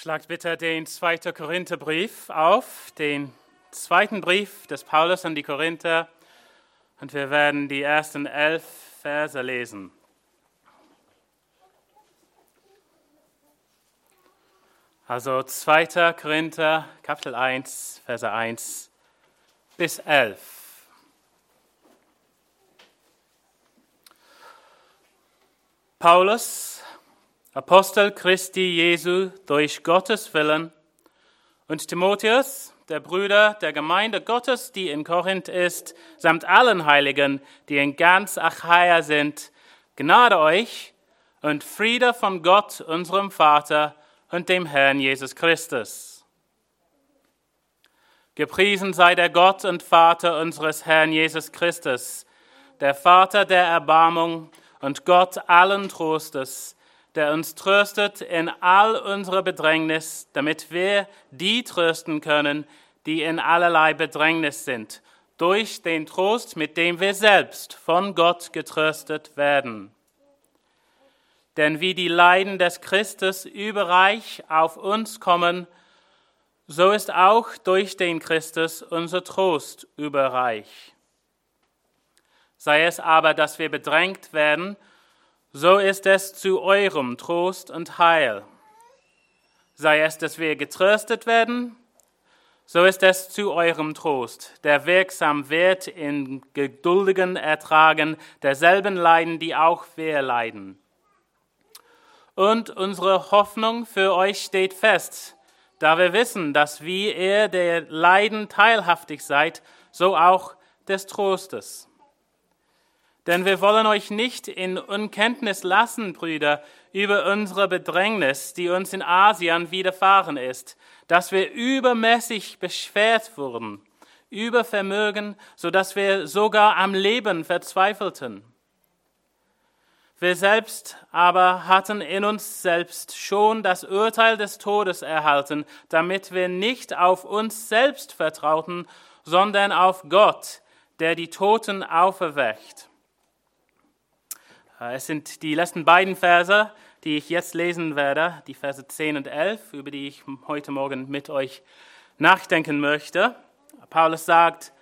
Schlagt bitte den 2. Korintherbrief auf, den zweiten Brief des Paulus an die Korinther, und wir werden die ersten elf Verse lesen. Also 2. Korinther, Kapitel 1, Verse 1 bis 11. Paulus, Apostel Christi Jesu durch Gottes Willen, und Timotheus, der Brüder der Gemeinde Gottes, die in Korinth ist, samt allen Heiligen, die in ganz Achaia sind, Gnade euch und Friede von Gott, unserem Vater und dem Herrn Jesus Christus. Gepriesen sei der Gott und Vater unseres Herrn Jesus Christus, der Vater der Erbarmung und Gott allen Trostes, der uns tröstet in all unserer Bedrängnis, damit wir die trösten können, die in allerlei Bedrängnis sind, durch den Trost, mit dem wir selbst von Gott getröstet werden. Denn wie die Leiden des Christus überreich auf uns kommen, so ist auch durch den Christus unser Trost überreich. Sei es aber, dass wir bedrängt werden, so ist es zu eurem Trost und Heil. Sei es, dass wir getröstet werden, so ist es zu eurem Trost, der wirksam wird in geduldigen Ertragen derselben Leiden, die auch wir leiden. Und unsere Hoffnung für euch steht fest, da wir wissen, dass wie ihr der Leiden teilhaftig seid, so auch des Trostes. Denn wir wollen euch nicht in Unkenntnis lassen, Brüder, über unsere Bedrängnis, die uns in Asien widerfahren ist, dass wir übermäßig beschwert wurden, über Vermögen, so dass wir sogar am Leben verzweifelten. Wir selbst aber hatten in uns selbst schon das Urteil des Todes erhalten, damit wir nicht auf uns selbst vertrauten, sondern auf Gott, der die Toten auferweckt. Es sind die letzten beiden Verse, die ich jetzt lesen werde, die Verse 10 und 11, über die ich heute Morgen mit euch nachdenken möchte. Paulus sagt,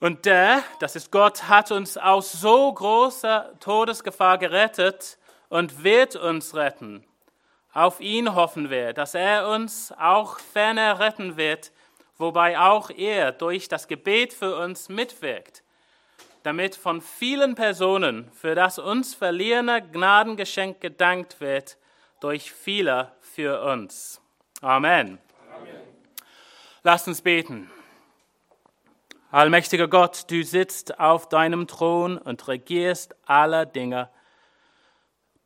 und der, das ist Gott, hat uns aus so großer Todesgefahr gerettet und wird uns retten. Auf ihn hoffen wir, dass er uns auch ferner retten wird, wobei auch er durch das Gebet für uns mitwirkt, damit von vielen Personen für das uns verliehene Gnadengeschenk gedankt wird, durch viele für uns. Amen. Amen. Lasst uns beten. Allmächtiger Gott, du sitzt auf deinem Thron und regierst aller Dinge.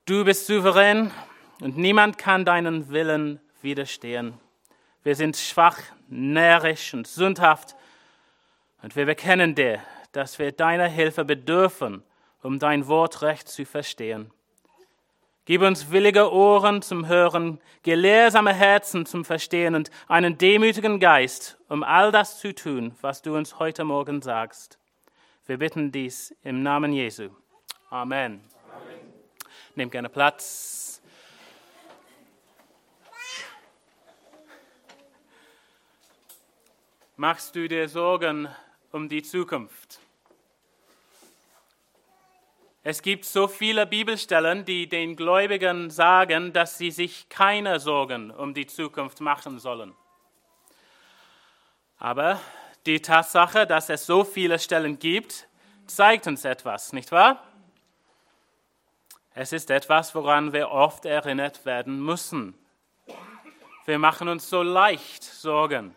Du bist souverän und niemand kann deinen Willen widerstehen. Wir sind schwach, närrisch und sündhaft und wir bekennen dir, dass wir deiner Hilfe bedürfen, um dein Wort recht zu verstehen. Gib uns willige Ohren zum Hören, gelehrsame Herzen zum Verstehen und einen demütigen Geist, um all das zu tun, was du uns heute Morgen sagst. Wir bitten dies im Namen Jesu. Amen. Amen. Nehmt gerne Platz. Machst du dir Sorgen um die Zukunft? Es gibt so viele Bibelstellen, die den Gläubigen sagen, dass sie sich keine Sorgen um die Zukunft machen sollen. Aber die Tatsache, dass es so viele Stellen gibt, zeigt uns etwas, nicht wahr? Es ist etwas, woran wir oft erinnert werden müssen. Wir machen uns so leicht Sorgen.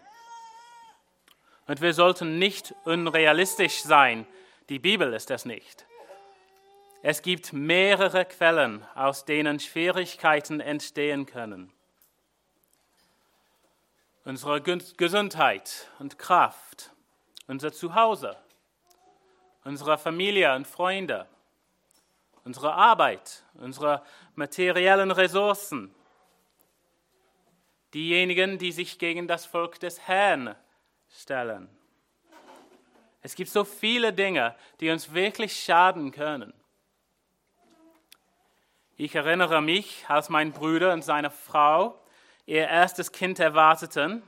Und wir sollten nicht unrealistisch sein. Die Bibel ist es nicht. Es gibt mehrere Quellen, aus denen Schwierigkeiten entstehen können. Unsere Gesundheit und Kraft, unser Zuhause, unsere Familie und Freunde, unsere Arbeit, unsere materiellen Ressourcen, diejenigen, die sich gegen das Volk des Herrn stellen. Es gibt so viele Dinge, die uns wirklich schaden können. Ich erinnere mich, als mein Bruder und seine Frau ihr erstes Kind erwarteten,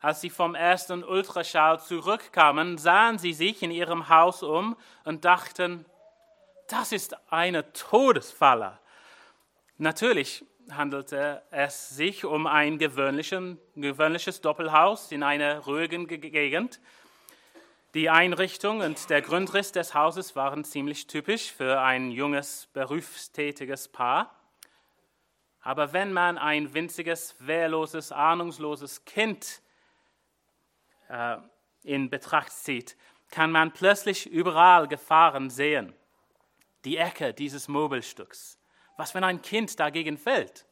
als sie vom ersten Ultraschall zurückkamen, sahen sie sich in ihrem Haus um und dachten, das ist eine Todesfalle. Natürlich handelte es sich um ein gewöhnliches Doppelhaus in einer ruhigen Gegend. Die Einrichtung und der Grundriss des Hauses waren ziemlich typisch für ein junges, berufstätiges Paar. Aber wenn man ein winziges, wehrloses, ahnungsloses Kind äh, in Betracht zieht, kann man plötzlich überall Gefahren sehen. Die Ecke dieses Möbelstücks. Was, wenn ein Kind dagegen fällt?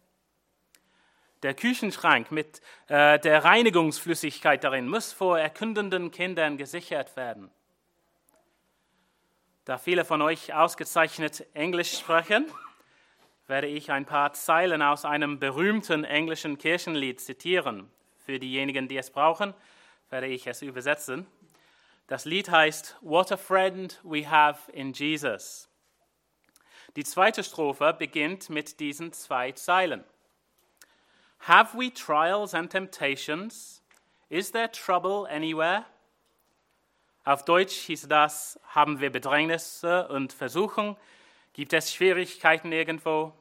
Der Küchenschrank mit äh, der Reinigungsflüssigkeit darin muss vor erkundenden Kindern gesichert werden. Da viele von euch ausgezeichnet Englisch sprechen, werde ich ein paar Zeilen aus einem berühmten englischen Kirchenlied zitieren. Für diejenigen, die es brauchen, werde ich es übersetzen. Das Lied heißt What a Friend We Have in Jesus. Die zweite Strophe beginnt mit diesen zwei Zeilen. Have we trials and temptations? Is there trouble anywhere? Auf Deutsch hieß das, haben wir Bedrängnisse und Versuchung? Gibt es Schwierigkeiten irgendwo?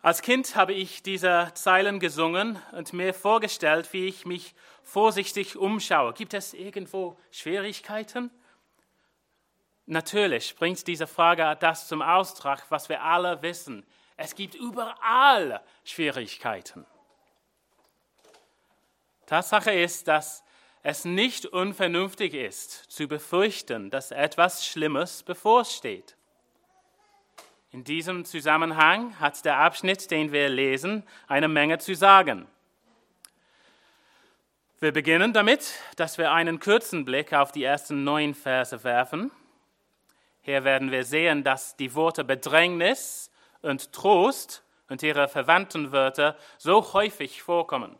Als Kind habe ich diese Zeilen gesungen und mir vorgestellt, wie ich mich vorsichtig umschaue. Gibt es irgendwo Schwierigkeiten? Natürlich bringt diese Frage das zum Ausdruck, was wir alle wissen. Es gibt überall Schwierigkeiten. Tatsache ist, dass es nicht unvernünftig ist, zu befürchten, dass etwas Schlimmes bevorsteht. In diesem Zusammenhang hat der Abschnitt, den wir lesen, eine Menge zu sagen. Wir beginnen damit, dass wir einen kurzen Blick auf die ersten neun Verse werfen. Hier werden wir sehen, dass die Worte Bedrängnis und Trost und ihre verwandten Wörter so häufig vorkommen.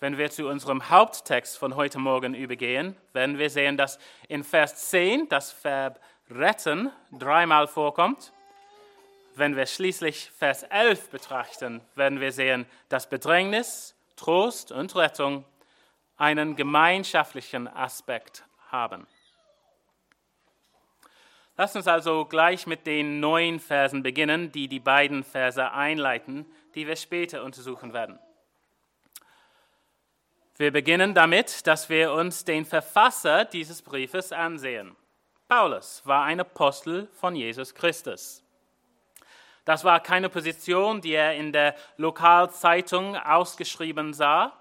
Wenn wir zu unserem Haupttext von heute Morgen übergehen, werden wir sehen, dass in Vers 10 das Verb retten dreimal vorkommt. Wenn wir schließlich Vers 11 betrachten, werden wir sehen, dass Bedrängnis, Trost und Rettung einen gemeinschaftlichen Aspekt haben. Lass uns also gleich mit den neuen Versen beginnen, die die beiden Verse einleiten, die wir später untersuchen werden. Wir beginnen damit, dass wir uns den Verfasser dieses Briefes ansehen. Paulus war ein Apostel von Jesus Christus. Das war keine Position, die er in der Lokalzeitung ausgeschrieben sah.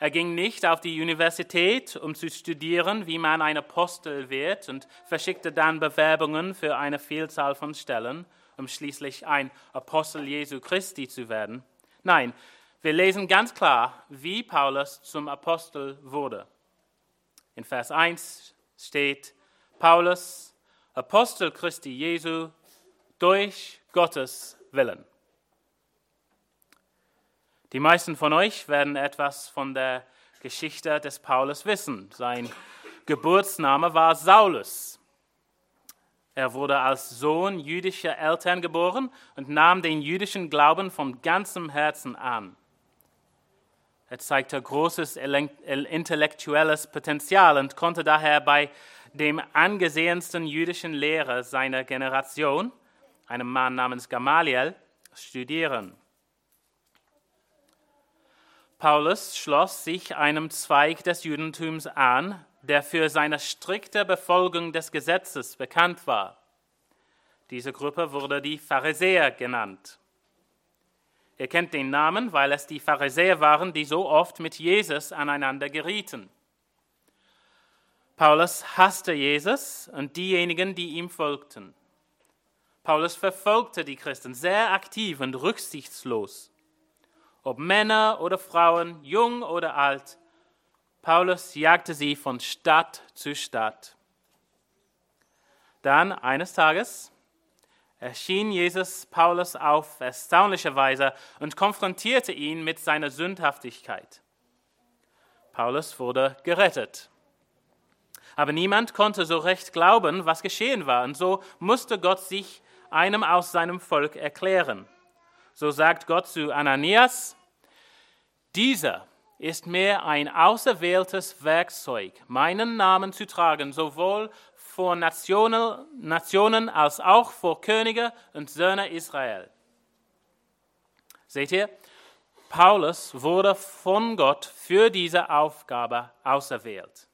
Er ging nicht auf die Universität, um zu studieren, wie man ein Apostel wird, und verschickte dann Bewerbungen für eine Vielzahl von Stellen, um schließlich ein Apostel Jesu Christi zu werden. Nein, wir lesen ganz klar, wie Paulus zum Apostel wurde. In Vers 1 steht, Paulus, Apostel Christi Jesu, durch Gottes Willen. Die meisten von euch werden etwas von der Geschichte des Paulus wissen. Sein Geburtsname war Saulus. Er wurde als Sohn jüdischer Eltern geboren und nahm den jüdischen Glauben von ganzem Herzen an. Er zeigte großes intellektuelles Potenzial und konnte daher bei dem angesehensten jüdischen Lehrer seiner Generation, einem Mann namens Gamaliel, studieren. Paulus schloss sich einem Zweig des Judentums an, der für seine strikte Befolgung des Gesetzes bekannt war. Diese Gruppe wurde die Pharisäer genannt. Ihr kennt den Namen, weil es die Pharisäer waren, die so oft mit Jesus aneinander gerieten. Paulus hasste Jesus und diejenigen, die ihm folgten. Paulus verfolgte die Christen sehr aktiv und rücksichtslos. Ob Männer oder Frauen, jung oder alt, Paulus jagte sie von Stadt zu Stadt. Dann eines Tages erschien Jesus Paulus auf erstaunliche Weise und konfrontierte ihn mit seiner Sündhaftigkeit. Paulus wurde gerettet. Aber niemand konnte so recht glauben, was geschehen war, und so musste Gott sich einem aus seinem Volk erklären. So sagt Gott zu Ananias, dieser ist mir ein auserwähltes Werkzeug, meinen Namen zu tragen, sowohl vor Nationen, Nationen als auch vor Könige und Söhne Israel. Seht ihr, Paulus wurde von Gott für diese Aufgabe auserwählt.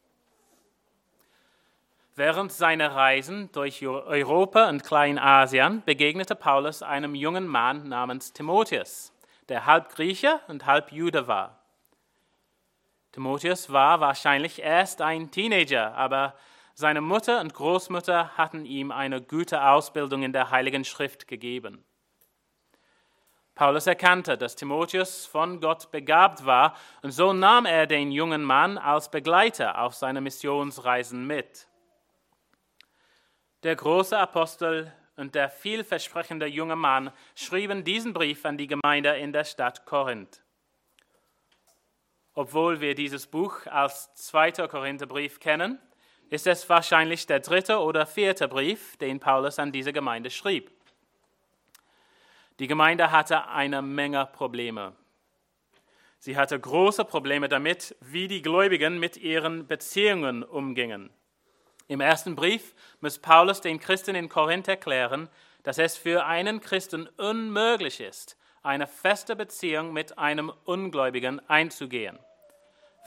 Während seiner Reisen durch Europa und Kleinasien begegnete Paulus einem jungen Mann namens Timotheus, der halb Grieche und halb Jude war. Timotheus war wahrscheinlich erst ein Teenager, aber seine Mutter und Großmutter hatten ihm eine gute Ausbildung in der Heiligen Schrift gegeben. Paulus erkannte, dass Timotheus von Gott begabt war, und so nahm er den jungen Mann als Begleiter auf seine Missionsreisen mit. Der große Apostel und der vielversprechende junge Mann schrieben diesen Brief an die Gemeinde in der Stadt Korinth. Obwohl wir dieses Buch als zweiter Korintherbrief kennen, ist es wahrscheinlich der dritte oder vierte Brief, den Paulus an diese Gemeinde schrieb. Die Gemeinde hatte eine Menge Probleme. Sie hatte große Probleme damit, wie die Gläubigen mit ihren Beziehungen umgingen. Im ersten Brief muss Paulus den Christen in Korinth erklären, dass es für einen Christen unmöglich ist, eine feste Beziehung mit einem Ungläubigen einzugehen.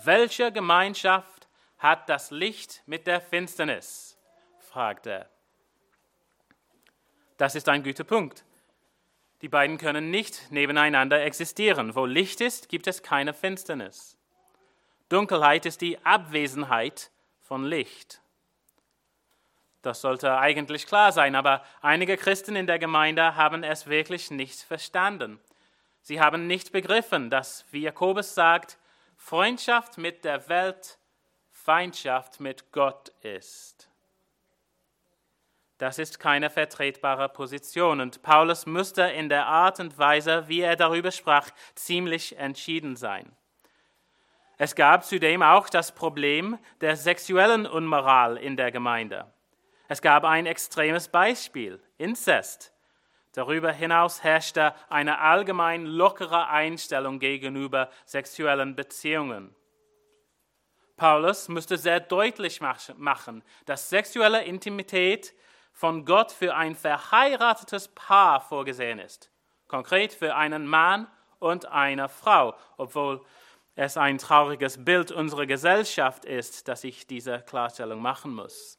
Welche Gemeinschaft hat das Licht mit der Finsternis? fragt er. Das ist ein guter Punkt. Die beiden können nicht nebeneinander existieren. Wo Licht ist, gibt es keine Finsternis. Dunkelheit ist die Abwesenheit von Licht. Das sollte eigentlich klar sein, aber einige Christen in der Gemeinde haben es wirklich nicht verstanden. Sie haben nicht begriffen, dass, wie Jakobus sagt, Freundschaft mit der Welt Feindschaft mit Gott ist. Das ist keine vertretbare Position. Und Paulus musste in der Art und Weise, wie er darüber sprach, ziemlich entschieden sein. Es gab zudem auch das Problem der sexuellen Unmoral in der Gemeinde. Es gab ein extremes Beispiel, Inzest. Darüber hinaus herrschte eine allgemein lockere Einstellung gegenüber sexuellen Beziehungen. Paulus musste sehr deutlich machen, dass sexuelle Intimität von Gott für ein verheiratetes Paar vorgesehen ist. Konkret für einen Mann und eine Frau, obwohl es ein trauriges Bild unserer Gesellschaft ist, dass ich diese Klarstellung machen muss.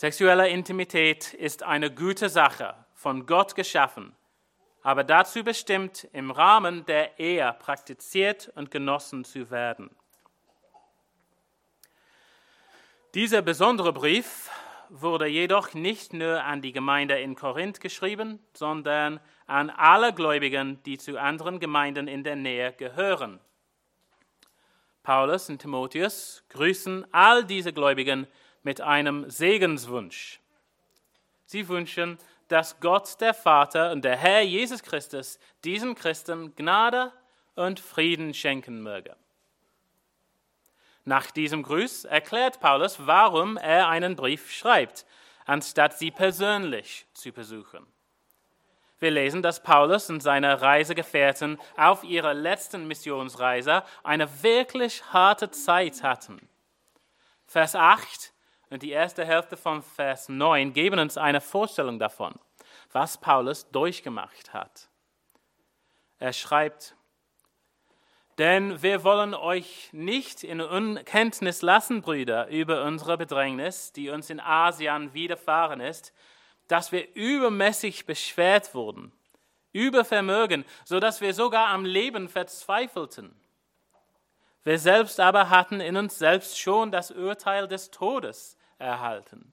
Sexuelle Intimität ist eine gute Sache, von Gott geschaffen, aber dazu bestimmt, im Rahmen der Ehe praktiziert und genossen zu werden. Dieser besondere Brief wurde jedoch nicht nur an die Gemeinde in Korinth geschrieben, sondern an alle Gläubigen, die zu anderen Gemeinden in der Nähe gehören. Paulus und Timotheus grüßen all diese Gläubigen mit einem Segenswunsch. Sie wünschen, dass Gott der Vater und der Herr Jesus Christus diesen Christen Gnade und Frieden schenken möge. Nach diesem Gruß erklärt Paulus, warum er einen Brief schreibt, anstatt sie persönlich zu besuchen. Wir lesen, dass Paulus und seine Reisegefährten auf ihrer letzten Missionsreise eine wirklich harte Zeit hatten. Vers 8 und die erste Hälfte von Vers 9 geben uns eine Vorstellung davon, was Paulus durchgemacht hat. Er schreibt, denn wir wollen euch nicht in Unkenntnis lassen, Brüder, über unsere Bedrängnis, die uns in Asien widerfahren ist, dass wir übermäßig beschwert wurden, über Vermögen, so dass wir sogar am Leben verzweifelten. Wir selbst aber hatten in uns selbst schon das Urteil des Todes erhalten.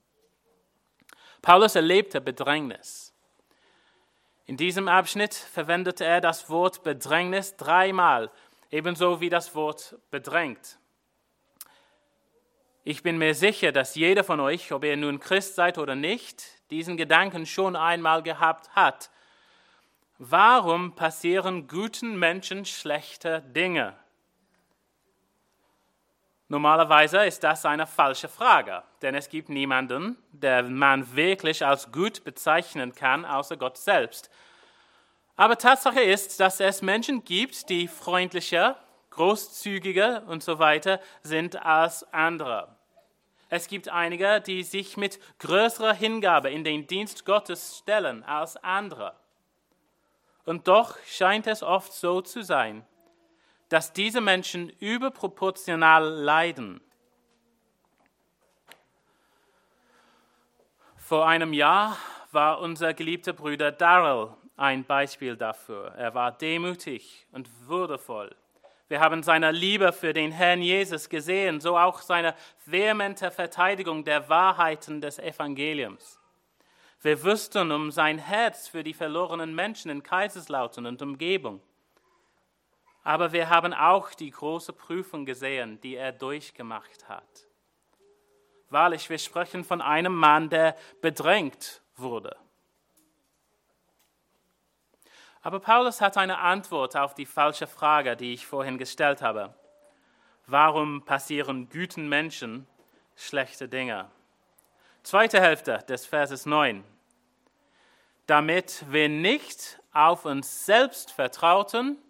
Paulus erlebte Bedrängnis. In diesem Abschnitt verwendet er das Wort Bedrängnis dreimal ebenso wie das Wort bedrängt. Ich bin mir sicher, dass jeder von euch, ob ihr nun Christ seid oder nicht, diesen Gedanken schon einmal gehabt hat. Warum passieren guten Menschen schlechte Dinge? Normalerweise ist das eine falsche Frage, denn es gibt niemanden, der man wirklich als gut bezeichnen kann, außer Gott selbst. Aber Tatsache ist, dass es Menschen gibt, die freundlicher, großzügiger und so weiter sind als andere. Es gibt einige, die sich mit größerer Hingabe in den Dienst Gottes stellen als andere. Und doch scheint es oft so zu sein, dass diese Menschen überproportional leiden. Vor einem Jahr war unser geliebter Bruder Darrell ein Beispiel dafür. Er war demütig und würdevoll. Wir haben seine Liebe für den Herrn Jesus gesehen, so auch seine vehemente Verteidigung der Wahrheiten des Evangeliums. Wir wüssten um sein Herz für die verlorenen Menschen in Kaiserslautern und Umgebung. Aber wir haben auch die große Prüfung gesehen, die er durchgemacht hat. Wahrlich, wir sprechen von einem Mann, der bedrängt wurde. Aber Paulus hat eine Antwort auf die falsche Frage, die ich vorhin gestellt habe. Warum passieren guten Menschen schlechte Dinge? Zweite Hälfte des Verses 9. Damit wir nicht auf uns selbst vertrauten,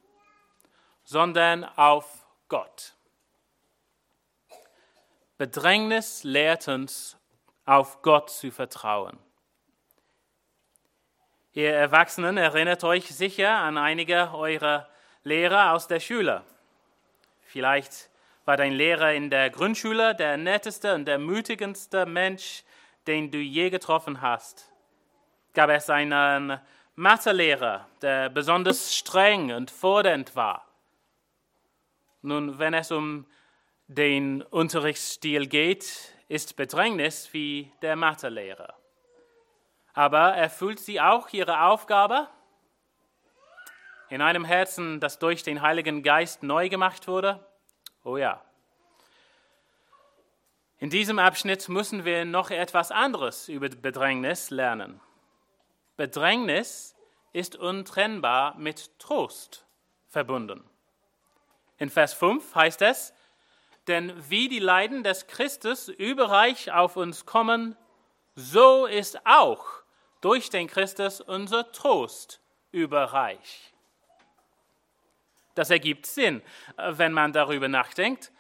sondern auf Gott. Bedrängnis lehrt uns, auf Gott zu vertrauen. Ihr Erwachsenen erinnert euch sicher an einige eurer Lehrer aus der Schule. Vielleicht war dein Lehrer in der Grundschule der netteste und der mütigendste Mensch, den du je getroffen hast. Gab es einen Mathelehrer, der besonders streng und fordernd war. Nun, wenn es um den Unterrichtsstil geht, ist Bedrängnis wie der Mathelehrer. Aber erfüllt sie auch ihre Aufgabe? In einem Herzen, das durch den Heiligen Geist neu gemacht wurde? Oh ja. In diesem Abschnitt müssen wir noch etwas anderes über Bedrängnis lernen. Bedrängnis ist untrennbar mit Trost verbunden. In Vers 5 heißt es, denn wie die Leiden des Christus überreich auf uns kommen, so ist auch durch den Christus unser Trost überreich. Das ergibt Sinn, wenn man darüber nachdenkt.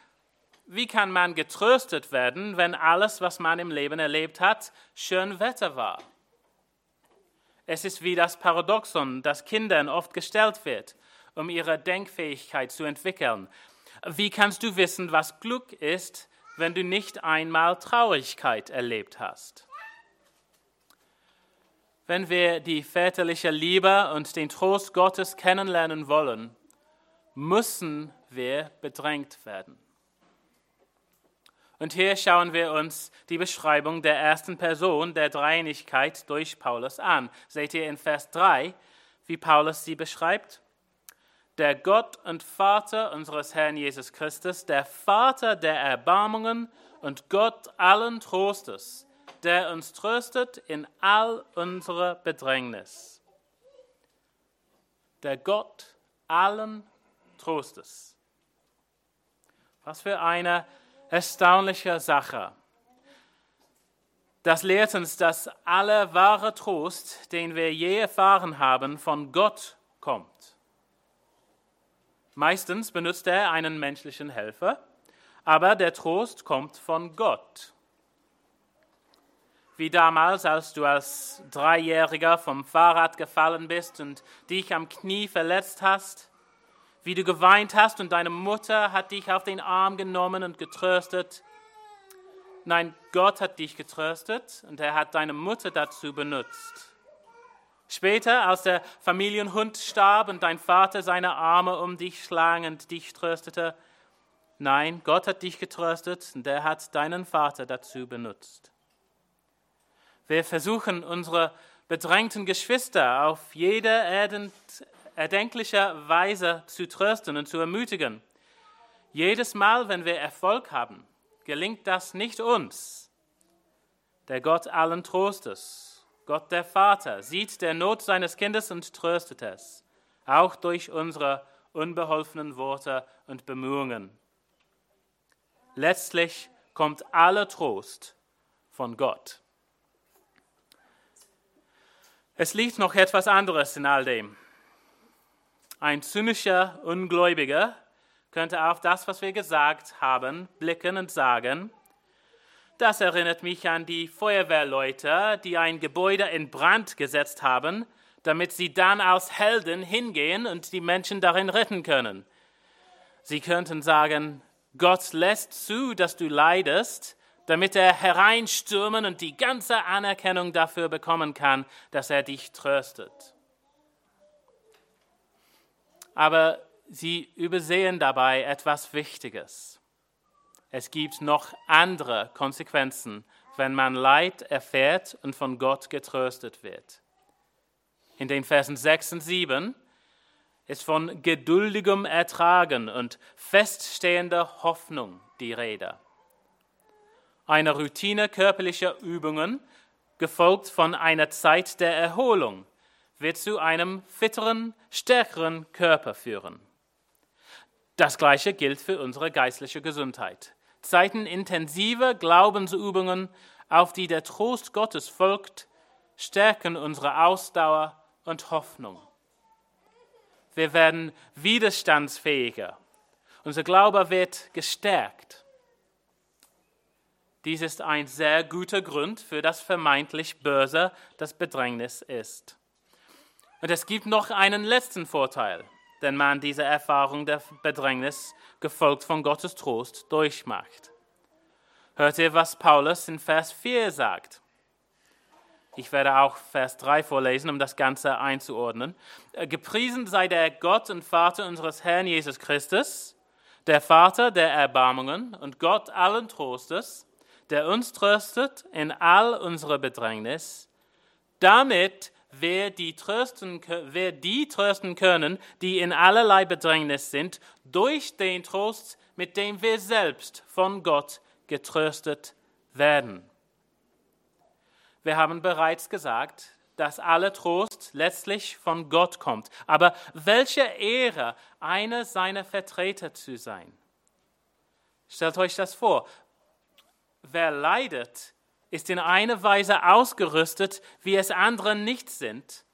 Wie kann man getröstet werden, wenn alles, was man im Leben erlebt hat, schön Wetter war? Es ist wie das Paradoxon, das Kindern oft gestellt wird, um ihre Denkfähigkeit zu entwickeln. Wie kannst du wissen, was Glück ist, wenn du nicht einmal Traurigkeit erlebt hast? Wenn wir die väterliche Liebe und den Trost Gottes kennenlernen wollen, müssen wir bedrängt werden. Und hier schauen wir uns die Beschreibung der ersten Person der Dreieinigkeit durch Paulus an. Seht ihr in Vers 3, wie Paulus sie beschreibt? Der Gott und Vater unseres Herrn Jesus Christus, der Vater der Erbarmungen und Gott allen Trostes, der uns tröstet in all unserer Bedrängnis. Der Gott allen Trostes. Was für eine erstaunliche Sache. Das lehrt uns, dass aller wahre Trost, den wir je erfahren haben, von Gott kommt. Meistens benutzt er einen menschlichen Helfer, aber der Trost kommt von Gott wie damals, als du als Dreijähriger vom Fahrrad gefallen bist und dich am Knie verletzt hast, wie du geweint hast und deine Mutter hat dich auf den Arm genommen und getröstet. Nein, Gott hat dich getröstet und er hat deine Mutter dazu benutzt. Später, als der Familienhund starb und dein Vater seine Arme um dich schlang und dich tröstete, nein, Gott hat dich getröstet und er hat deinen Vater dazu benutzt. Wir versuchen unsere bedrängten Geschwister auf jede erdenkliche Weise zu trösten und zu ermutigen. Jedes Mal, wenn wir Erfolg haben, gelingt das nicht uns. Der Gott allen Trostes, Gott der Vater, sieht der Not seines Kindes und tröstet es, auch durch unsere unbeholfenen Worte und Bemühungen. Letztlich kommt aller Trost von Gott. Es liegt noch etwas anderes in all dem. Ein zynischer Ungläubiger könnte auf das, was wir gesagt haben, blicken und sagen, das erinnert mich an die Feuerwehrleute, die ein Gebäude in Brand gesetzt haben, damit sie dann als Helden hingehen und die Menschen darin retten können. Sie könnten sagen, Gott lässt zu, dass du leidest, damit er hereinstürmen und die ganze Anerkennung dafür bekommen kann, dass er dich tröstet. Aber sie übersehen dabei etwas Wichtiges. Es gibt noch andere Konsequenzen, wenn man Leid erfährt und von Gott getröstet wird. In den Versen 6 und 7 ist von geduldigem Ertragen und feststehender Hoffnung die Rede. Eine Routine körperlicher Übungen, gefolgt von einer Zeit der Erholung, wird zu einem fitteren, stärkeren Körper führen. Das Gleiche gilt für unsere geistliche Gesundheit. Zeiten intensiver Glaubensübungen, auf die der Trost Gottes folgt, stärken unsere Ausdauer und Hoffnung. Wir werden widerstandsfähiger. Unser Glaube wird gestärkt. Dies ist ein sehr guter Grund für das vermeintlich Böse, das Bedrängnis ist. Und es gibt noch einen letzten Vorteil, den man diese Erfahrung der Bedrängnis gefolgt von Gottes Trost, durchmacht. Hört ihr, was Paulus in Vers 4 sagt? Ich werde auch Vers 3 vorlesen, um das Ganze einzuordnen. Äh, gepriesen sei der Gott und Vater unseres Herrn Jesus Christus, der Vater der Erbarmungen und Gott allen Trostes, der uns tröstet in all unserer Bedrängnis, damit wer die, trösten, wer die trösten können, die in allerlei Bedrängnis sind, durch den Trost, mit dem wir selbst von Gott getröstet werden. Wir haben bereits gesagt, dass alle Trost letztlich von Gott kommt. Aber welche Ehre, einer seiner Vertreter zu sein. Stellt euch das vor. Wer leidet, ist in einer Weise ausgerüstet, wie es andere nicht sind,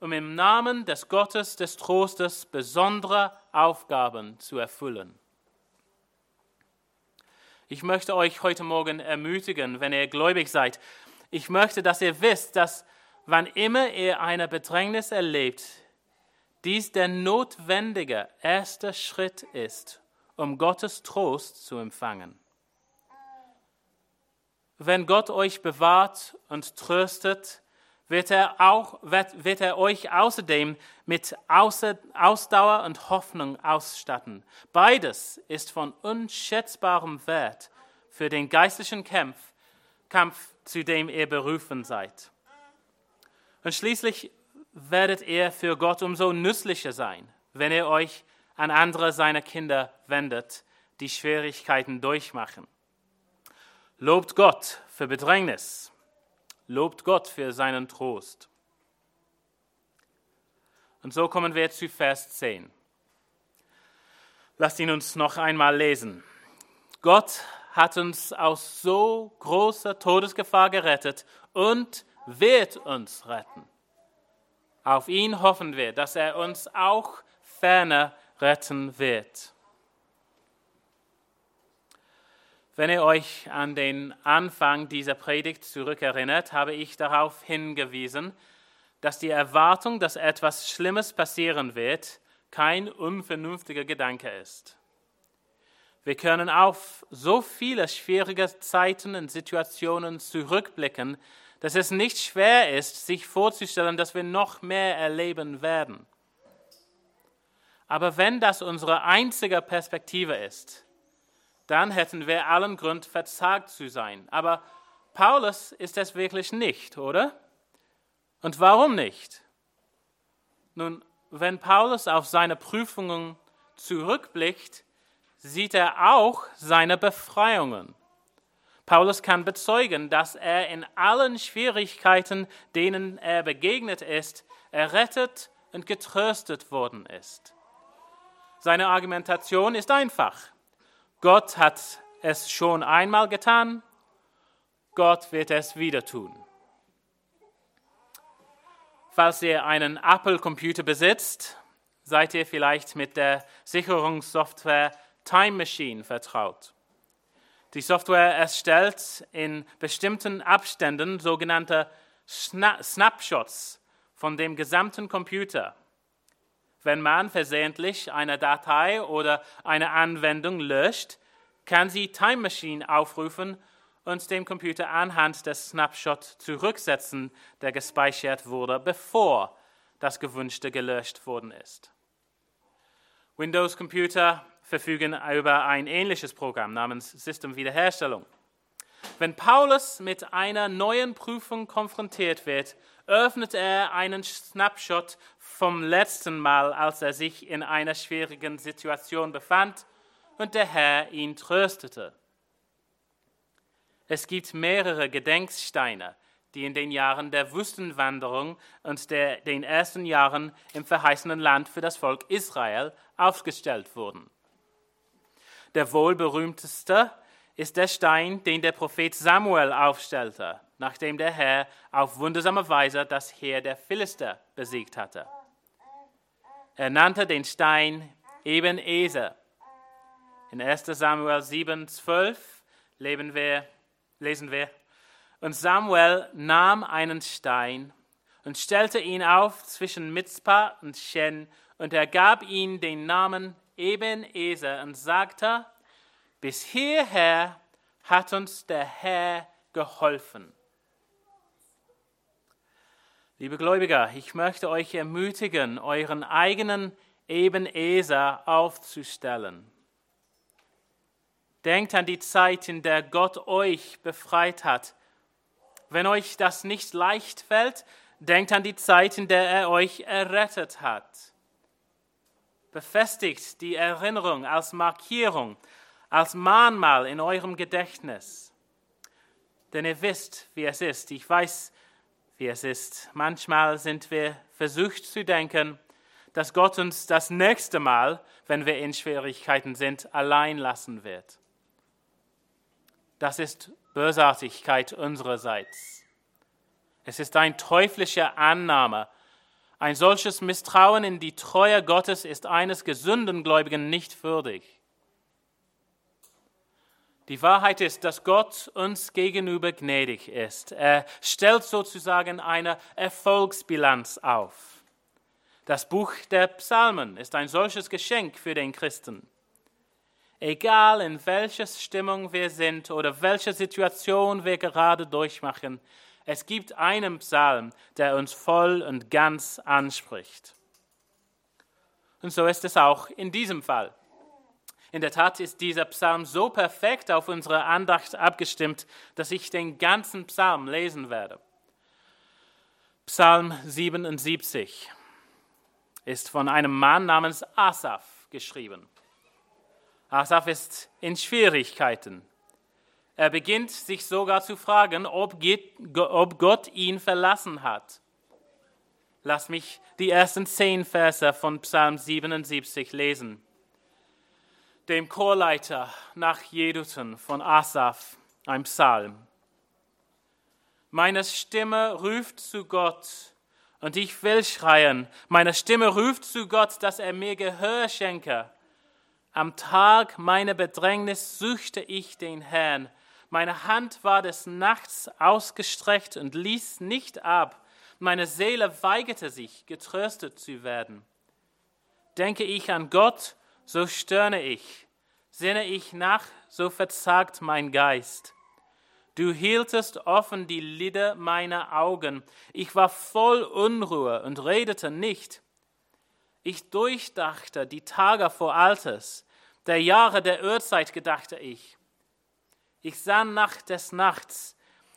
um im Namen des Gottes des Trostes besondere Aufgaben zu erfüllen. Ich möchte euch heute Morgen ermutigen, wenn ihr gläubig seid. Ich möchte, dass ihr wisst, dass wann immer ihr eine Bedrängnis erlebt, dies der notwendige erste Schritt ist, um Gottes Trost zu empfangen. Wenn Gott euch bewahrt und tröstet, wird er, auch, wird, wird er euch außerdem mit Ausdauer und Hoffnung ausstatten. Beides ist von unschätzbarem Wert für den geistlichen Kampf, Kampf, zu dem ihr berufen seid. Und schließlich werdet ihr für Gott umso nützlicher sein, wenn ihr euch an andere seiner Kinder wendet, die Schwierigkeiten durchmachen. Lobt Gott für Bedrängnis. Lobt Gott für seinen Trost. Und so kommen wir zu Vers 10. Lasst ihn uns noch einmal lesen. Gott hat uns aus so großer Todesgefahr gerettet und wird uns retten. Auf ihn hoffen wir, dass er uns auch ferner retten wird. Wenn ihr euch an den Anfang dieser Predigt zurückerinnert, habe ich darauf hingewiesen, dass die Erwartung, dass etwas Schlimmes passieren wird, kein unvernünftiger Gedanke ist. Wir können auf so viele schwierige Zeiten und Situationen zurückblicken, dass es nicht schwer ist, sich vorzustellen, dass wir noch mehr erleben werden. Aber wenn das unsere einzige Perspektive ist, dann hätten wir allen Grund, verzagt zu sein. Aber Paulus ist es wirklich nicht, oder? Und warum nicht? Nun, wenn Paulus auf seine Prüfungen zurückblickt, sieht er auch seine Befreiungen. Paulus kann bezeugen, dass er in allen Schwierigkeiten, denen er begegnet ist, errettet und getröstet worden ist. Seine Argumentation ist einfach. Gott hat es schon einmal getan, Gott wird es wieder tun. Falls ihr einen Apple-Computer besitzt, seid ihr vielleicht mit der Sicherungssoftware Time Machine vertraut. Die Software erstellt in bestimmten Abständen sogenannte Snapshots von dem gesamten Computer. Wenn man versehentlich eine Datei oder eine Anwendung löscht, kann sie Time Machine aufrufen und den Computer anhand des Snapshot zurücksetzen, der gespeichert wurde, bevor das gewünschte gelöscht worden ist. Windows-Computer verfügen über ein ähnliches Programm namens System Wiederherstellung. Wenn Paulus mit einer neuen Prüfung konfrontiert wird, öffnet er einen Snapshot vom letzten Mal, als er sich in einer schwierigen Situation befand und der Herr ihn tröstete. Es gibt mehrere Gedenksteine, die in den Jahren der Wüstenwanderung und der, den ersten Jahren im verheißenen Land für das Volk Israel aufgestellt wurden. Der wohl berühmteste ist der Stein, den der Prophet Samuel aufstellte, nachdem der Herr auf wundersame Weise das Heer der Philister besiegt hatte. Er nannte den Stein Ebenezer. In 1 Samuel 7, 12 wir, lesen wir, und Samuel nahm einen Stein und stellte ihn auf zwischen Mitzpah und Shen, und er gab ihm den Namen Ebenezer und sagte, bis hierher hat uns der Herr geholfen. Liebe Gläubiger, ich möchte euch ermutigen, euren eigenen Ebenezer aufzustellen. Denkt an die Zeit, in der Gott euch befreit hat. Wenn euch das nicht leicht fällt, denkt an die Zeit, in der er euch errettet hat. Befestigt die Erinnerung als Markierung, als Mahnmal in eurem Gedächtnis. Denn ihr wisst, wie es ist. Ich weiß, wie es ist. Manchmal sind wir versucht zu denken, dass Gott uns das nächste Mal, wenn wir in Schwierigkeiten sind, allein lassen wird. Das ist Bösartigkeit unsererseits. Es ist ein teuflische Annahme. Ein solches Misstrauen in die Treue Gottes ist eines gesunden Gläubigen nicht würdig. Die Wahrheit ist, dass Gott uns gegenüber gnädig ist. Er stellt sozusagen eine Erfolgsbilanz auf. Das Buch der Psalmen ist ein solches Geschenk für den Christen. Egal in welcher Stimmung wir sind oder welche Situation wir gerade durchmachen, es gibt einen Psalm, der uns voll und ganz anspricht. Und so ist es auch in diesem Fall. In der Tat ist dieser Psalm so perfekt auf unsere Andacht abgestimmt, dass ich den ganzen Psalm lesen werde. Psalm 77 ist von einem Mann namens Asaph geschrieben. Asaph ist in Schwierigkeiten. Er beginnt sich sogar zu fragen, ob Gott ihn verlassen hat. Lass mich die ersten zehn Verse von Psalm 77 lesen dem Chorleiter nach Jeduten von Asaph, ein Psalm. Meine Stimme ruft zu Gott und ich will schreien. Meine Stimme ruft zu Gott, dass er mir Gehör schenke. Am Tag meiner Bedrängnis suchte ich den Herrn. Meine Hand war des Nachts ausgestreckt und ließ nicht ab. Meine Seele weigerte sich, getröstet zu werden. Denke ich an Gott, so stöhne ich. Sinne ich nach, so verzagt mein Geist. Du hieltest offen die Lider meiner Augen. Ich war voll Unruhe und redete nicht. Ich durchdachte die Tage vor Alters, der Jahre der Urzeit gedachte ich. Ich sann nach des Nachts.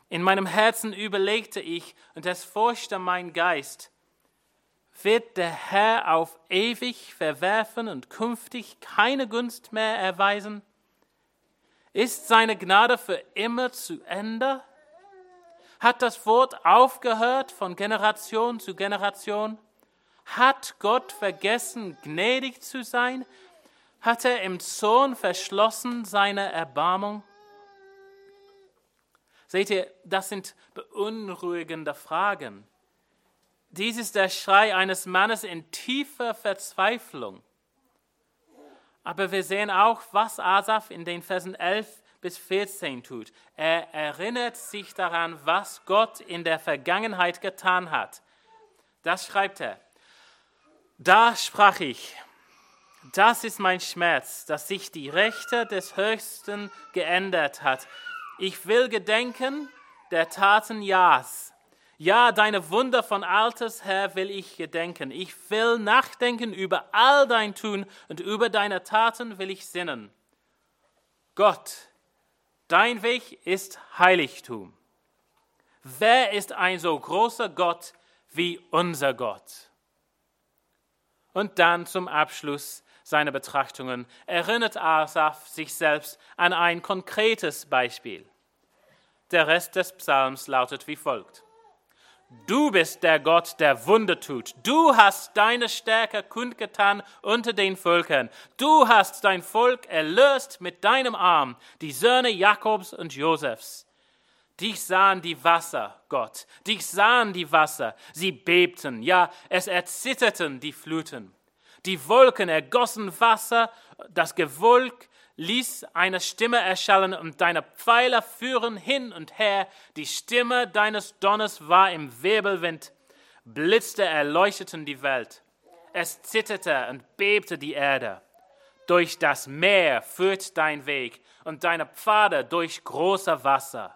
In meinem Herzen überlegte ich, und es forschte mein Geist wird der Herr auf ewig verwerfen und künftig keine Gunst mehr erweisen? Ist seine Gnade für immer zu Ende? Hat das Wort aufgehört von Generation zu Generation? Hat Gott vergessen, gnädig zu sein? Hat er im Zorn verschlossen seine Erbarmung? Seht ihr, das sind beunruhigende Fragen dies ist der Schrei eines Mannes in tiefer Verzweiflung. Aber wir sehen auch, was Asaf in den Versen 11 bis 14 tut. Er erinnert sich daran, was Gott in der Vergangenheit getan hat. Das schreibt er. Da sprach ich, das ist mein Schmerz, dass sich die Rechte des Höchsten geändert hat. Ich will gedenken der Taten Ja's. Ja, deine Wunder von Alters her will ich gedenken. Ich will nachdenken über all dein Tun und über deine Taten will ich sinnen. Gott, dein Weg ist Heiligtum. Wer ist ein so großer Gott wie unser Gott? Und dann zum Abschluss seiner Betrachtungen erinnert Asaf sich selbst an ein konkretes Beispiel. Der Rest des Psalms lautet wie folgt. Du bist der Gott, der Wunder tut. Du hast deine Stärke kundgetan unter den Völkern. Du hast dein Volk erlöst mit deinem Arm, die Söhne Jakobs und Josefs. Dich sahen die Wasser, Gott. Dich sahen die Wasser. Sie bebten, ja, es erzitterten die Fluten. Die Wolken ergossen Wasser, das Gewölk ließ eine Stimme erschallen und deine Pfeiler führen hin und her. Die Stimme deines Donners war im Wirbelwind. Blitze erleuchteten die Welt. Es zitterte und bebte die Erde. Durch das Meer führt dein Weg und deine Pfade durch große Wasser.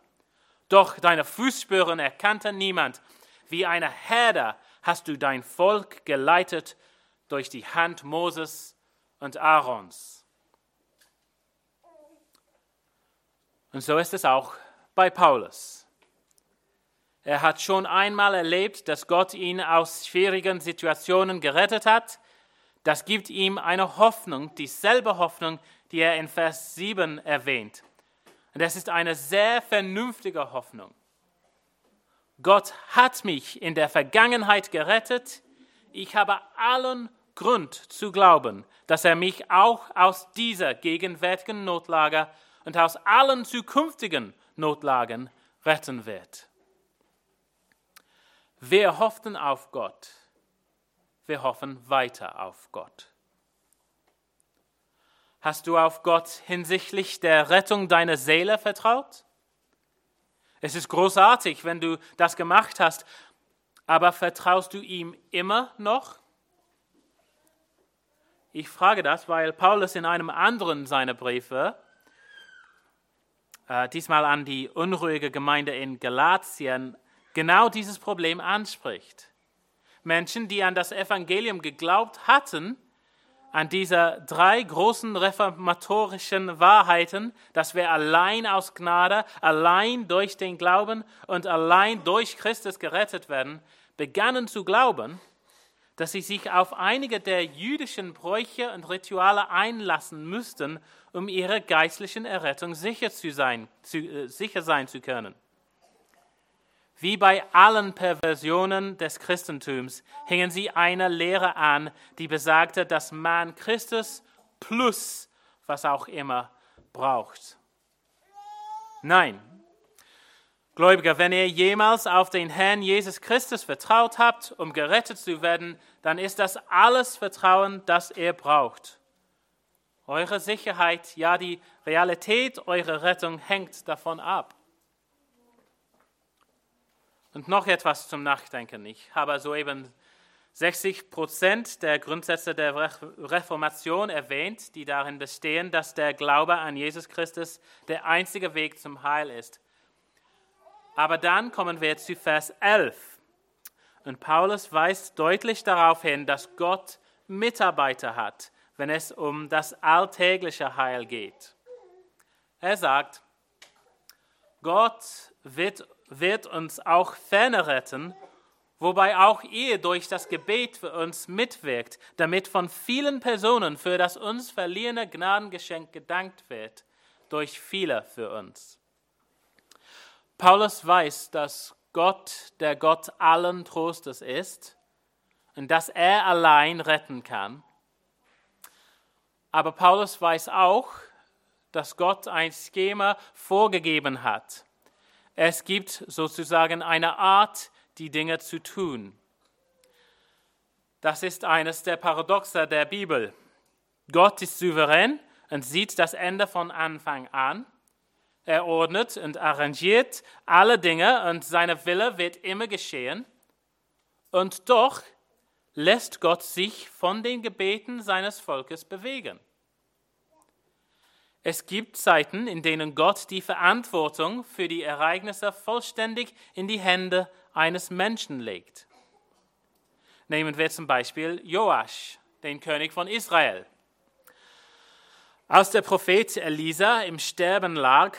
Doch deine Fußspuren erkannte niemand. Wie eine Herde hast du dein Volk geleitet durch die Hand Moses und Aarons. Und so ist es auch bei Paulus. Er hat schon einmal erlebt, dass Gott ihn aus schwierigen Situationen gerettet hat. Das gibt ihm eine Hoffnung, dieselbe Hoffnung, die er in Vers 7 erwähnt. Und das ist eine sehr vernünftige Hoffnung. Gott hat mich in der Vergangenheit gerettet. Ich habe allen Grund zu glauben, dass er mich auch aus dieser gegenwärtigen Notlage und aus allen zukünftigen Notlagen retten wird. Wir hoffen auf Gott. Wir hoffen weiter auf Gott. Hast du auf Gott hinsichtlich der Rettung deiner Seele vertraut? Es ist großartig, wenn du das gemacht hast, aber vertraust du ihm immer noch? Ich frage das, weil Paulus in einem anderen seiner Briefe, äh, diesmal an die unruhige Gemeinde in Galatien, genau dieses Problem anspricht. Menschen, die an das Evangelium geglaubt hatten, an diese drei großen reformatorischen Wahrheiten, dass wir allein aus Gnade, allein durch den Glauben und allein durch Christus gerettet werden, begannen zu glauben, dass sie sich auf einige der jüdischen Bräuche und Rituale einlassen müssten, um ihrer geistlichen Errettung sicher, zu sein, zu, äh, sicher sein zu können. Wie bei allen Perversionen des Christentums hingen sie einer Lehre an, die besagte, dass man Christus plus was auch immer braucht. Nein, Gläubiger, wenn ihr jemals auf den Herrn Jesus Christus vertraut habt, um gerettet zu werden, dann ist das alles Vertrauen, das ihr braucht. Eure Sicherheit, ja die Realität eurer Rettung hängt davon ab. Und noch etwas zum Nachdenken. Ich habe soeben 60 Prozent der Grundsätze der Reformation erwähnt, die darin bestehen, dass der Glaube an Jesus Christus der einzige Weg zum Heil ist. Aber dann kommen wir zu Vers 11. Und Paulus weist deutlich darauf hin, dass Gott Mitarbeiter hat, wenn es um das alltägliche Heil geht. Er sagt, Gott wird, wird uns auch ferner retten, wobei auch ihr durch das Gebet für uns mitwirkt, damit von vielen Personen für das uns verliehene Gnadengeschenk gedankt wird, durch viele für uns. Paulus weiß, dass Gott der Gott allen Trostes ist und dass er allein retten kann. Aber Paulus weiß auch, dass Gott ein Schema vorgegeben hat. Es gibt sozusagen eine Art, die Dinge zu tun. Das ist eines der Paradoxe der Bibel. Gott ist souverän und sieht das Ende von Anfang an. Er ordnet und arrangiert alle Dinge und seine Wille wird immer geschehen. Und doch lässt Gott sich von den Gebeten seines Volkes bewegen. Es gibt Zeiten, in denen Gott die Verantwortung für die Ereignisse vollständig in die Hände eines Menschen legt. Nehmen wir zum Beispiel Joasch, den König von Israel. Als der Prophet Elisa im Sterben lag,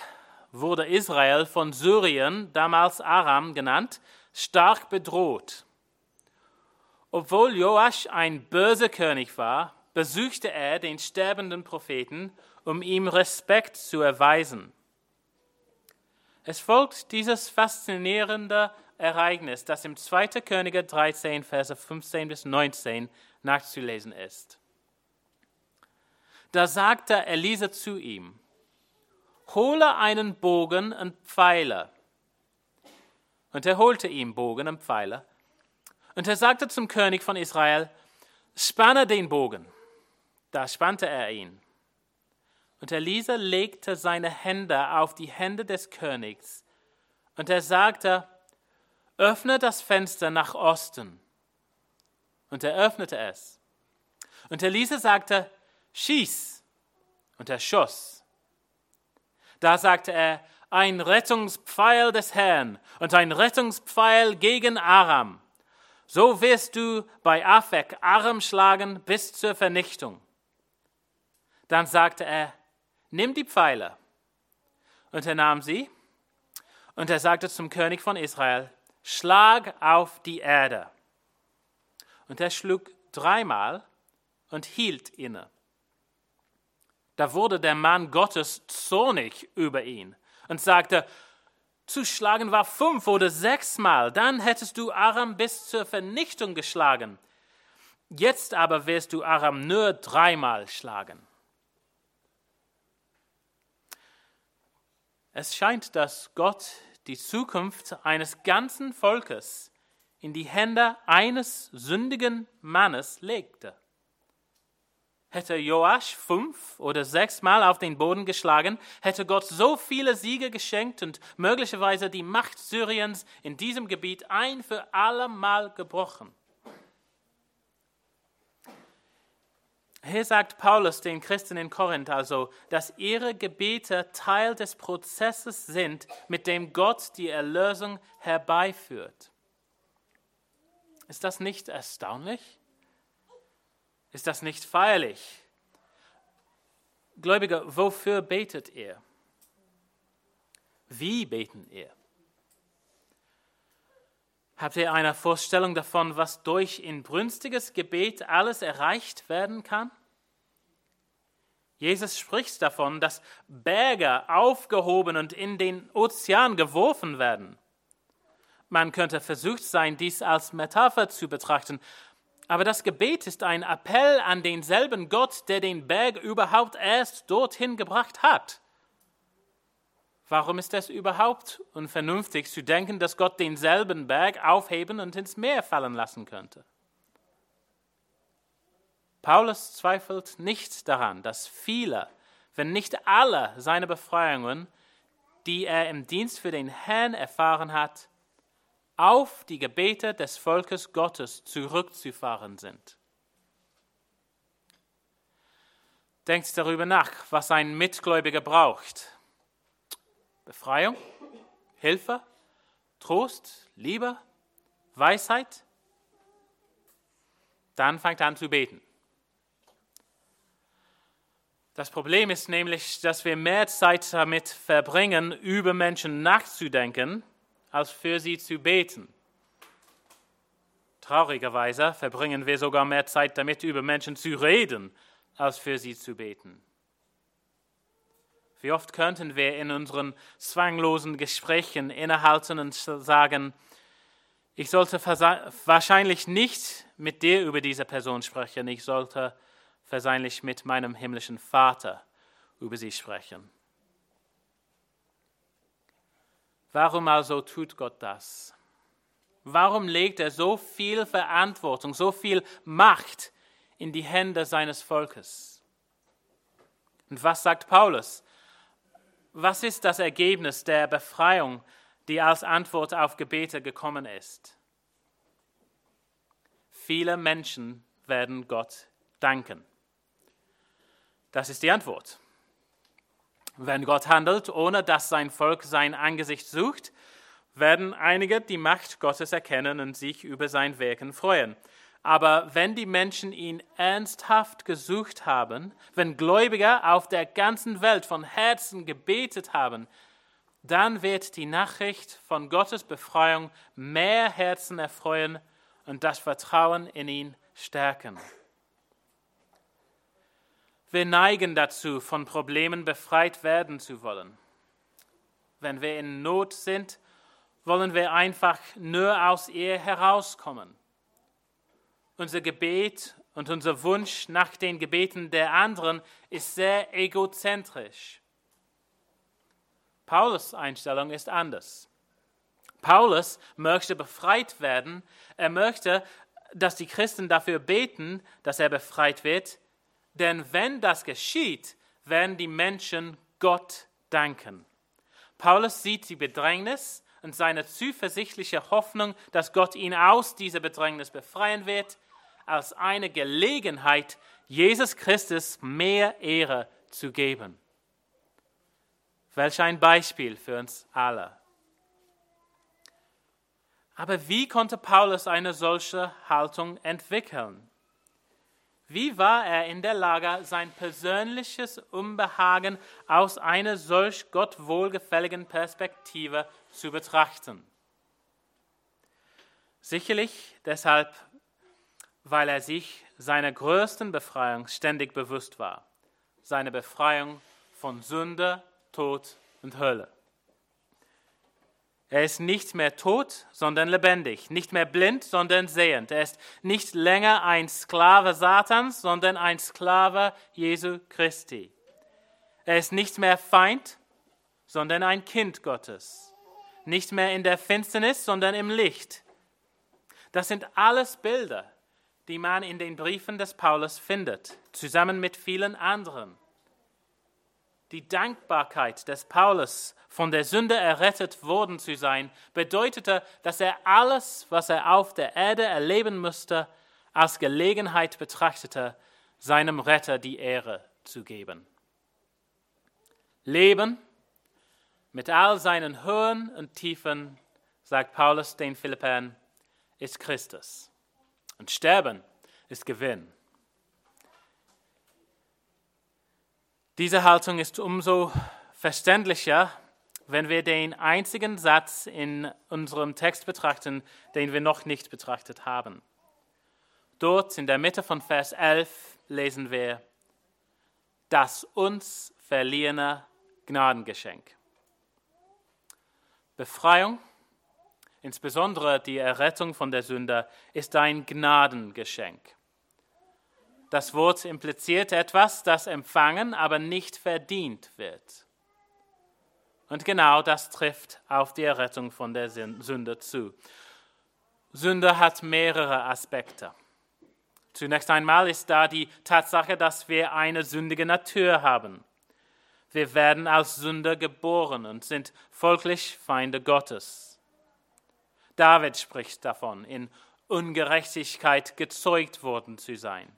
wurde Israel von Syrien, damals Aram genannt, stark bedroht. Obwohl Joasch ein böser König war, besuchte er den sterbenden Propheten, um ihm Respekt zu erweisen. Es folgt dieses faszinierende Ereignis, das im 2. Könige 13, Verse 15 bis 19 nachzulesen ist. Da sagte Elisa zu ihm, hole einen Bogen und Pfeile. Und er holte ihm Bogen und Pfeile. Und er sagte zum König von Israel, spanne den Bogen. Da spannte er ihn. Und Elisa legte seine Hände auf die Hände des Königs. Und er sagte, öffne das Fenster nach Osten. Und er öffnete es. Und Elisa sagte, schieß. Und er schoss. Da sagte er, ein Rettungspfeil des Herrn und ein Rettungspfeil gegen Aram. So wirst du bei Afek Aram schlagen bis zur Vernichtung. Dann sagte er, nimm die Pfeile. Und er nahm sie und er sagte zum König von Israel, schlag auf die Erde. Und er schlug dreimal und hielt inne. Da wurde der Mann Gottes zornig über ihn und sagte, zu schlagen war fünf oder sechsmal, dann hättest du Aram bis zur Vernichtung geschlagen. Jetzt aber wirst du Aram nur dreimal schlagen. Es scheint, dass Gott die Zukunft eines ganzen Volkes in die Hände eines sündigen Mannes legte. Hätte Joasch fünf oder sechsmal auf den Boden geschlagen, hätte Gott so viele Siege geschenkt und möglicherweise die Macht Syriens in diesem Gebiet ein für allemal gebrochen. Hier sagt Paulus den Christen in Korinth also, dass ihre Gebete Teil des Prozesses sind, mit dem Gott die Erlösung herbeiführt. Ist das nicht erstaunlich? Ist das nicht feierlich? Gläubiger, wofür betet ihr? Wie beten ihr? Habt ihr eine Vorstellung davon, was durch inbrünstiges Gebet alles erreicht werden kann? Jesus spricht davon, dass Berge aufgehoben und in den Ozean geworfen werden. Man könnte versucht sein, dies als Metapher zu betrachten, aber das Gebet ist ein Appell an denselben Gott, der den Berg überhaupt erst dorthin gebracht hat. Warum ist es überhaupt unvernünftig zu denken, dass Gott denselben Berg aufheben und ins Meer fallen lassen könnte? Paulus zweifelt nicht daran, dass viele, wenn nicht alle seine Befreiungen, die er im Dienst für den Herrn erfahren hat, auf die Gebete des Volkes Gottes zurückzufahren sind. Denkt darüber nach, was ein Mitgläubiger braucht. Befreiung, Hilfe, Trost, Liebe, Weisheit. Dann fängt er an zu beten. Das Problem ist nämlich, dass wir mehr Zeit damit verbringen, über Menschen nachzudenken, als für sie zu beten. Traurigerweise verbringen wir sogar mehr Zeit damit, über Menschen zu reden, als für sie zu beten. Wie oft könnten wir in unseren zwanglosen Gesprächen innehalten und sagen, ich sollte wahrscheinlich nicht mit dir über diese Person sprechen, ich sollte wahrscheinlich mit meinem himmlischen Vater über sie sprechen. Warum also tut Gott das? Warum legt er so viel Verantwortung, so viel Macht in die Hände seines Volkes? Und was sagt Paulus? Was ist das Ergebnis der Befreiung, die als Antwort auf Gebete gekommen ist? Viele Menschen werden Gott danken. Das ist die Antwort. Wenn Gott handelt, ohne dass sein Volk sein Angesicht sucht, werden einige die Macht Gottes erkennen und sich über sein Wirken freuen. Aber wenn die Menschen ihn ernsthaft gesucht haben, wenn Gläubige auf der ganzen Welt von Herzen gebetet haben, dann wird die Nachricht von Gottes Befreiung mehr Herzen erfreuen und das Vertrauen in ihn stärken. Wir neigen dazu, von Problemen befreit werden zu wollen. Wenn wir in Not sind, wollen wir einfach nur aus ihr herauskommen. Unser Gebet und unser Wunsch nach den Gebeten der anderen ist sehr egozentrisch. Paulus Einstellung ist anders. Paulus möchte befreit werden. Er möchte, dass die Christen dafür beten, dass er befreit wird. Denn wenn das geschieht, werden die Menschen Gott danken. Paulus sieht die Bedrängnis und seine zuversichtliche Hoffnung, dass Gott ihn aus dieser Bedrängnis befreien wird, als eine Gelegenheit, Jesus Christus mehr Ehre zu geben. Welch ein Beispiel für uns alle. Aber wie konnte Paulus eine solche Haltung entwickeln? Wie war er in der Lage, sein persönliches Unbehagen aus einer solch Gott wohlgefälligen Perspektive zu betrachten? Sicherlich deshalb, weil er sich seiner größten Befreiung ständig bewusst war, seine Befreiung von Sünde, Tod und Hölle. Er ist nicht mehr tot, sondern lebendig, nicht mehr blind, sondern sehend. Er ist nicht länger ein Sklave Satans, sondern ein Sklave Jesu Christi. Er ist nicht mehr Feind, sondern ein Kind Gottes. Nicht mehr in der Finsternis, sondern im Licht. Das sind alles Bilder, die man in den Briefen des Paulus findet, zusammen mit vielen anderen die Dankbarkeit des Paulus, von der Sünde errettet worden zu sein, bedeutete, dass er alles, was er auf der Erde erleben musste, als Gelegenheit betrachtete, seinem Retter die Ehre zu geben. Leben mit all seinen Höhen und Tiefen, sagt Paulus den Philippern, ist Christus. Und Sterben ist Gewinn. Diese Haltung ist umso verständlicher, wenn wir den einzigen Satz in unserem Text betrachten, den wir noch nicht betrachtet haben. Dort in der Mitte von Vers 11 lesen wir das uns verliehene Gnadengeschenk. Befreiung, insbesondere die Errettung von der Sünde, ist ein Gnadengeschenk. Das Wort impliziert etwas, das empfangen, aber nicht verdient wird. Und genau das trifft auf die Errettung von der Sünde zu. Sünde hat mehrere Aspekte. Zunächst einmal ist da die Tatsache, dass wir eine sündige Natur haben. Wir werden als Sünder geboren und sind folglich Feinde Gottes. David spricht davon, in Ungerechtigkeit gezeugt worden zu sein.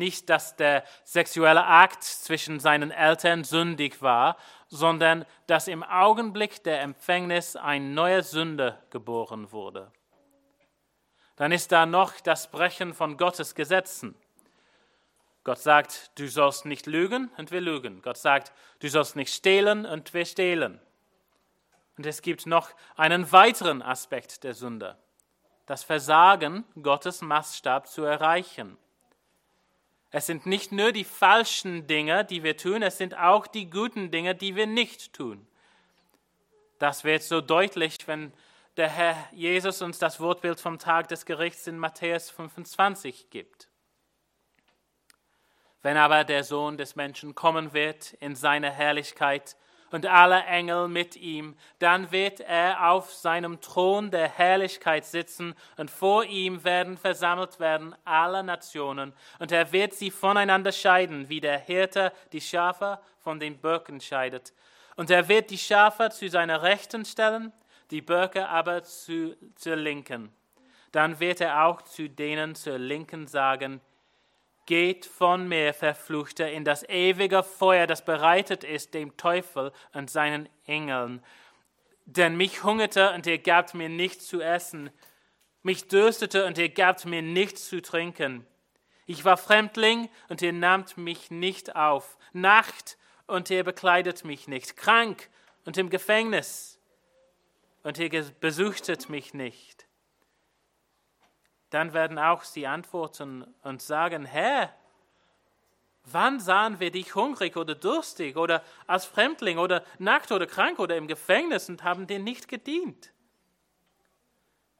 Nicht, dass der sexuelle Akt zwischen seinen Eltern sündig war, sondern dass im Augenblick der Empfängnis ein neuer Sünde geboren wurde. Dann ist da noch das Brechen von Gottes Gesetzen. Gott sagt, du sollst nicht lügen und wir lügen. Gott sagt, du sollst nicht stehlen und wir stehlen. Und es gibt noch einen weiteren Aspekt der Sünde, das Versagen, Gottes Maßstab zu erreichen. Es sind nicht nur die falschen Dinge, die wir tun, es sind auch die guten Dinge, die wir nicht tun. Das wird so deutlich, wenn der Herr Jesus uns das Wortbild vom Tag des Gerichts in Matthäus 25 gibt. Wenn aber der Sohn des Menschen kommen wird in seiner Herrlichkeit und alle Engel mit ihm. Dann wird er auf seinem Thron der Herrlichkeit sitzen und vor ihm werden versammelt werden alle Nationen und er wird sie voneinander scheiden, wie der Hirte die Schafe von den Birken scheidet. Und er wird die Schafe zu seiner Rechten stellen, die Birke aber zu, zur Linken. Dann wird er auch zu denen zur Linken sagen, Geht von mir, Verfluchter, in das ewige Feuer, das bereitet ist dem Teufel und seinen Engeln. Denn mich hungerte und ihr gabt mir nichts zu essen, mich dürstete und ihr gabt mir nichts zu trinken. Ich war Fremdling und ihr nahmt mich nicht auf, Nacht und ihr bekleidet mich nicht, krank und im Gefängnis und ihr besuchtet mich nicht dann werden auch sie antworten und sagen, Herr, wann sahen wir dich hungrig oder durstig oder als Fremdling oder nackt oder krank oder im Gefängnis und haben dir nicht gedient?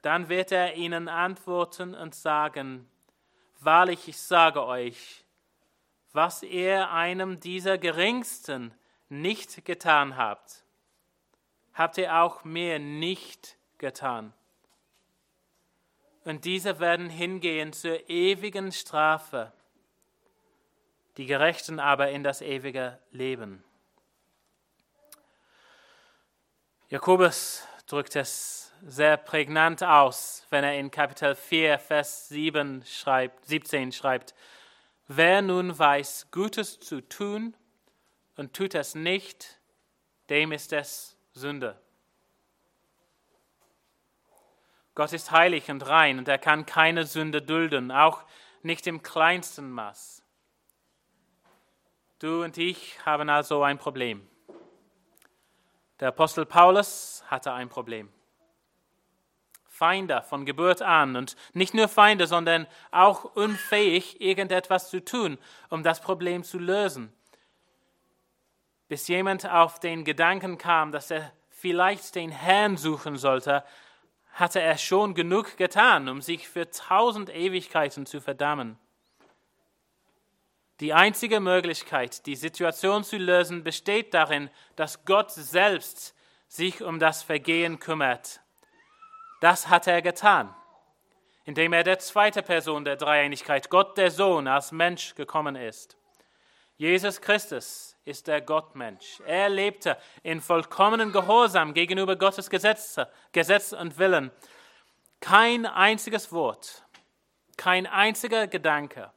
Dann wird er ihnen antworten und sagen, Wahrlich, ich sage euch, was ihr einem dieser Geringsten nicht getan habt, habt ihr auch mir nicht getan und diese werden hingehen zur ewigen Strafe, die Gerechten aber in das ewige Leben. Jakobus drückt es sehr prägnant aus, wenn er in Kapitel 4, Vers 7 schreibt, 17 schreibt, Wer nun weiß, Gutes zu tun und tut es nicht, dem ist es Sünde. Gott ist heilig und rein und er kann keine Sünde dulden, auch nicht im kleinsten Maß. Du und ich haben also ein Problem. Der Apostel Paulus hatte ein Problem. Feinde von Geburt an und nicht nur Feinde, sondern auch unfähig, irgendetwas zu tun, um das Problem zu lösen. Bis jemand auf den Gedanken kam, dass er vielleicht den Herrn suchen sollte, hatte er schon genug getan, um sich für tausend Ewigkeiten zu verdammen. Die einzige Möglichkeit, die Situation zu lösen, besteht darin, dass Gott selbst sich um das Vergehen kümmert. Das hat er getan, indem er der zweite Person der Dreieinigkeit, Gott der Sohn, als Mensch gekommen ist. Jesus Christus ist der Gottmensch. Er lebte in vollkommenen Gehorsam gegenüber Gottes Gesetz, Gesetz und Willen. Kein einziges Wort, kein einziger Gedanke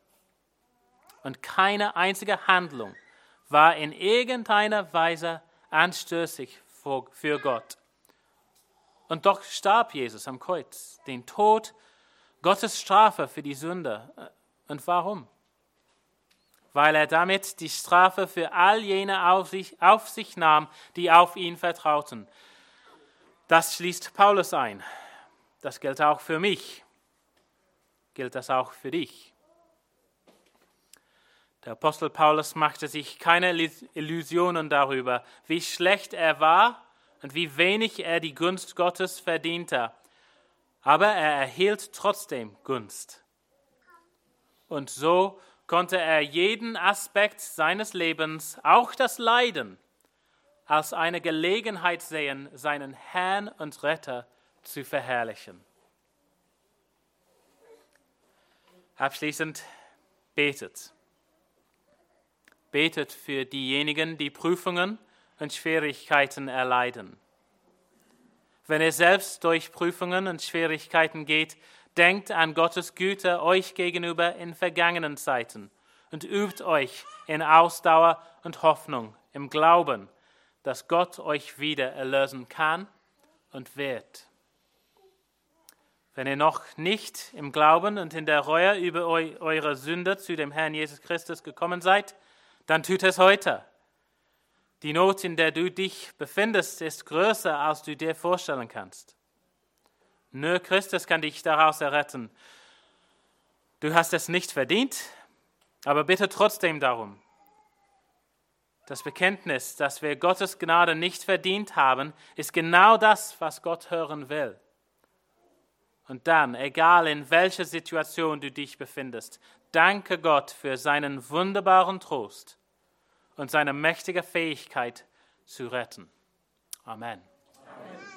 und keine einzige Handlung war in irgendeiner Weise anstößig für Gott. Und doch starb Jesus am Kreuz, den Tod, Gottes Strafe für die Sünde. Und warum? Weil er damit die Strafe für all jene auf sich, auf sich nahm, die auf ihn vertrauten. Das schließt Paulus ein. Das gilt auch für mich. Gilt das auch für dich? Der Apostel Paulus machte sich keine Illusionen darüber, wie schlecht er war und wie wenig er die Gunst Gottes verdiente. Aber er erhielt trotzdem Gunst. Und so konnte er jeden Aspekt seines Lebens, auch das Leiden, als eine Gelegenheit sehen, seinen Herrn und Retter zu verherrlichen. Abschließend betet. Betet für diejenigen, die Prüfungen und Schwierigkeiten erleiden. Wenn ihr selbst durch Prüfungen und Schwierigkeiten geht, Denkt an Gottes Güte euch gegenüber in vergangenen Zeiten und übt euch in Ausdauer und Hoffnung im Glauben, dass Gott euch wieder erlösen kann und wird. Wenn ihr noch nicht im Glauben und in der Reue über eure Sünde zu dem Herrn Jesus Christus gekommen seid, dann tut es heute. Die Not, in der du dich befindest, ist größer, als du dir vorstellen kannst. Nur Christus kann dich daraus erretten. Du hast es nicht verdient, aber bitte trotzdem darum. Das Bekenntnis, dass wir Gottes Gnade nicht verdient haben, ist genau das, was Gott hören will. Und dann, egal in welcher Situation du dich befindest, danke Gott für seinen wunderbaren Trost und seine mächtige Fähigkeit, zu retten. Amen. Amen.